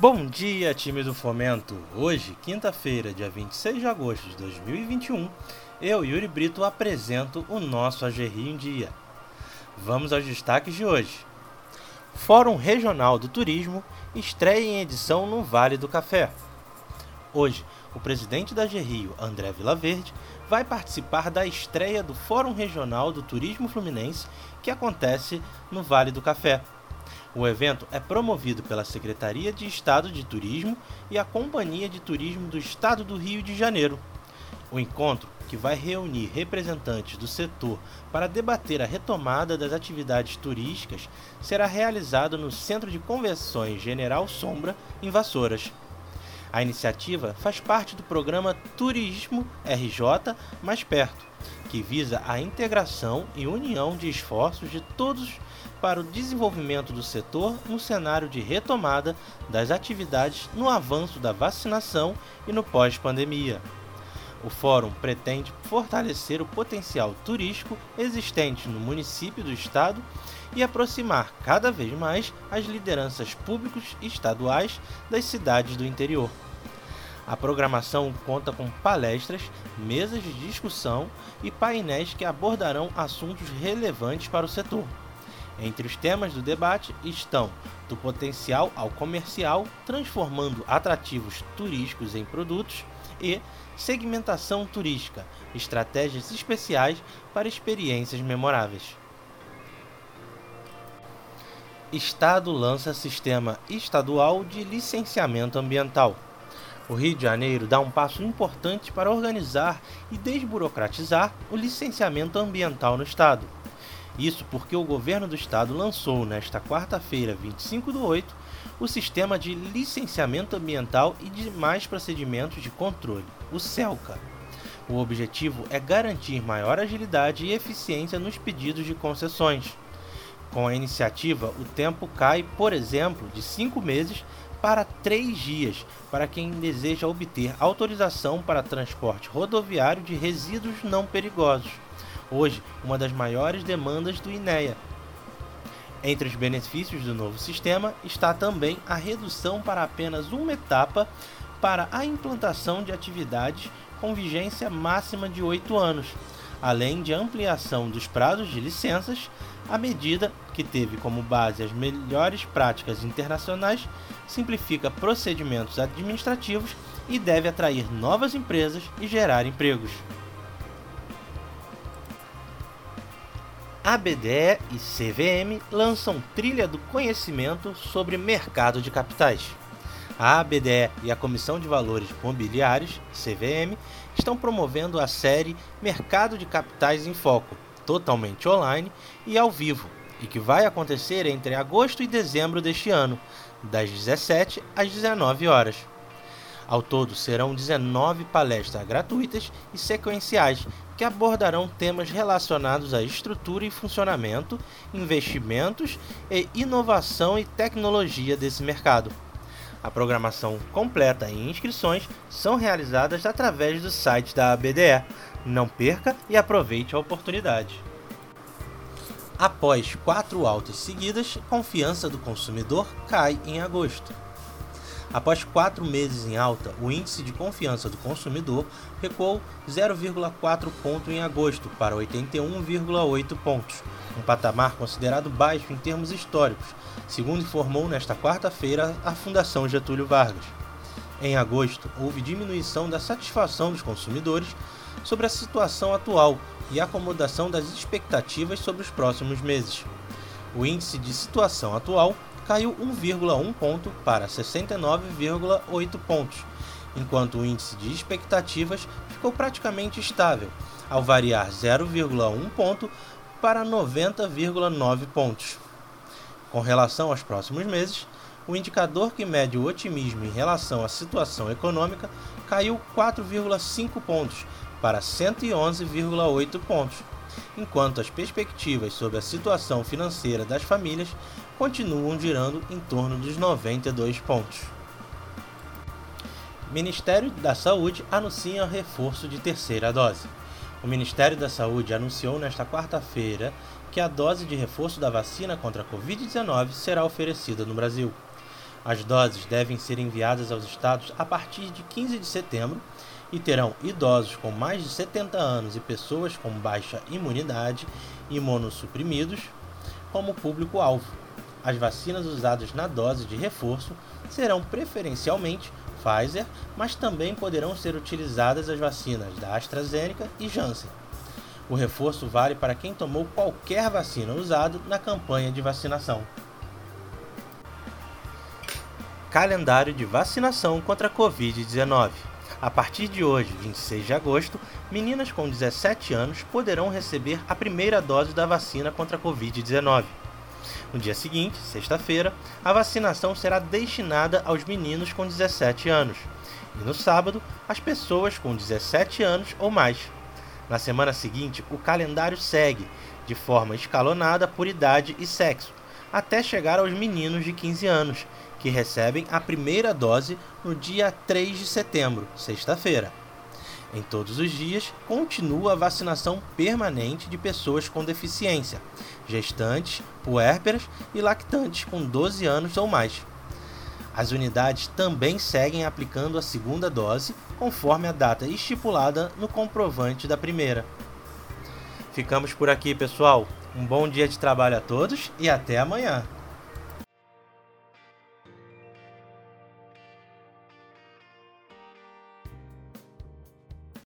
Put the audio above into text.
Bom dia, time do Fomento! Hoje, quinta-feira, dia 26 de agosto de 2021, eu, Yuri Brito, apresento o nosso Agerri em Dia. Vamos aos destaques de hoje. Fórum Regional do Turismo estreia em edição no Vale do Café. Hoje, o presidente da Gerrio, André Vilaverde, vai participar da estreia do Fórum Regional do Turismo Fluminense que acontece no Vale do Café. O evento é promovido pela Secretaria de Estado de Turismo e a Companhia de Turismo do Estado do Rio de Janeiro. O encontro, que vai reunir representantes do setor para debater a retomada das atividades turísticas, será realizado no Centro de Convenções General Sombra, em Vassouras. A iniciativa faz parte do programa Turismo RJ Mais Perto, que visa a integração e união de esforços de todos para o desenvolvimento do setor no cenário de retomada das atividades no avanço da vacinação e no pós-pandemia. O fórum pretende fortalecer o potencial turístico existente no município do estado e aproximar cada vez mais as lideranças públicas estaduais das cidades do interior. A programação conta com palestras, mesas de discussão e painéis que abordarão assuntos relevantes para o setor. Entre os temas do debate estão do potencial ao comercial, transformando atrativos turísticos em produtos, e segmentação turística, estratégias especiais para experiências memoráveis. Estado lança sistema estadual de licenciamento ambiental. O Rio de Janeiro dá um passo importante para organizar e desburocratizar o licenciamento ambiental no estado. Isso porque o governo do estado lançou nesta quarta-feira, 25 do 8, o Sistema de Licenciamento Ambiental e demais procedimentos de controle, o CELCA. O objetivo é garantir maior agilidade e eficiência nos pedidos de concessões. Com a iniciativa, o tempo cai, por exemplo, de cinco meses para três dias para quem deseja obter autorização para transporte rodoviário de resíduos não perigosos hoje uma das maiores demandas do INEA. Entre os benefícios do novo sistema está também a redução para apenas uma etapa para a implantação de atividades com vigência máxima de oito anos, além de ampliação dos prazos de licenças, a medida, que teve como base as melhores práticas internacionais, simplifica procedimentos administrativos e deve atrair novas empresas e gerar empregos. A BDE e CVM lançam trilha do conhecimento sobre mercado de capitais. A ABDE e a Comissão de Valores Mobiliários, CVM, estão promovendo a série Mercado de Capitais em Foco, totalmente online e ao vivo, e que vai acontecer entre agosto e dezembro deste ano, das 17 às 19 horas. Ao todo, serão 19 palestras gratuitas e sequenciais que abordarão temas relacionados à estrutura e funcionamento, investimentos e inovação e tecnologia desse mercado. A programação completa e inscrições são realizadas através do site da ABDE. Não perca e aproveite a oportunidade. Após quatro altas seguidas, confiança do consumidor cai em agosto. Após quatro meses em alta, o índice de confiança do consumidor recuou 0,4 ponto em agosto para 81,8 pontos, um patamar considerado baixo em termos históricos, segundo informou nesta quarta-feira a Fundação Getúlio Vargas. Em agosto, houve diminuição da satisfação dos consumidores sobre a situação atual e acomodação das expectativas sobre os próximos meses. O índice de situação atual caiu 1,1 ponto para 69,8 pontos, enquanto o índice de expectativas ficou praticamente estável, ao variar 0,1 ponto para 90,9 pontos. Com relação aos próximos meses, o indicador que mede o otimismo em relação à situação econômica caiu 4,5 pontos para 111,8 pontos, enquanto as perspectivas sobre a situação financeira das famílias continuam girando em torno dos 92 pontos. Ministério da Saúde anuncia reforço de terceira dose. O Ministério da Saúde anunciou nesta quarta-feira que a dose de reforço da vacina contra a Covid-19 será oferecida no Brasil. As doses devem ser enviadas aos estados a partir de 15 de setembro e terão idosos com mais de 70 anos e pessoas com baixa imunidade imunossuprimidos como público-alvo. As vacinas usadas na dose de reforço serão preferencialmente Pfizer, mas também poderão ser utilizadas as vacinas da AstraZeneca e Janssen. O reforço vale para quem tomou qualquer vacina usada na campanha de vacinação. Calendário de vacinação contra a Covid-19. A partir de hoje, 26 de agosto, meninas com 17 anos poderão receber a primeira dose da vacina contra a Covid-19. No dia seguinte, sexta-feira, a vacinação será destinada aos meninos com 17 anos e no sábado, às pessoas com 17 anos ou mais. Na semana seguinte, o calendário segue de forma escalonada por idade e sexo, até chegar aos meninos de 15 anos, que recebem a primeira dose no dia 3 de setembro, sexta-feira. Em todos os dias, continua a vacinação permanente de pessoas com deficiência, gestantes, puérperas e lactantes com 12 anos ou mais. As unidades também seguem aplicando a segunda dose, conforme a data estipulada no comprovante da primeira. Ficamos por aqui, pessoal. Um bom dia de trabalho a todos e até amanhã!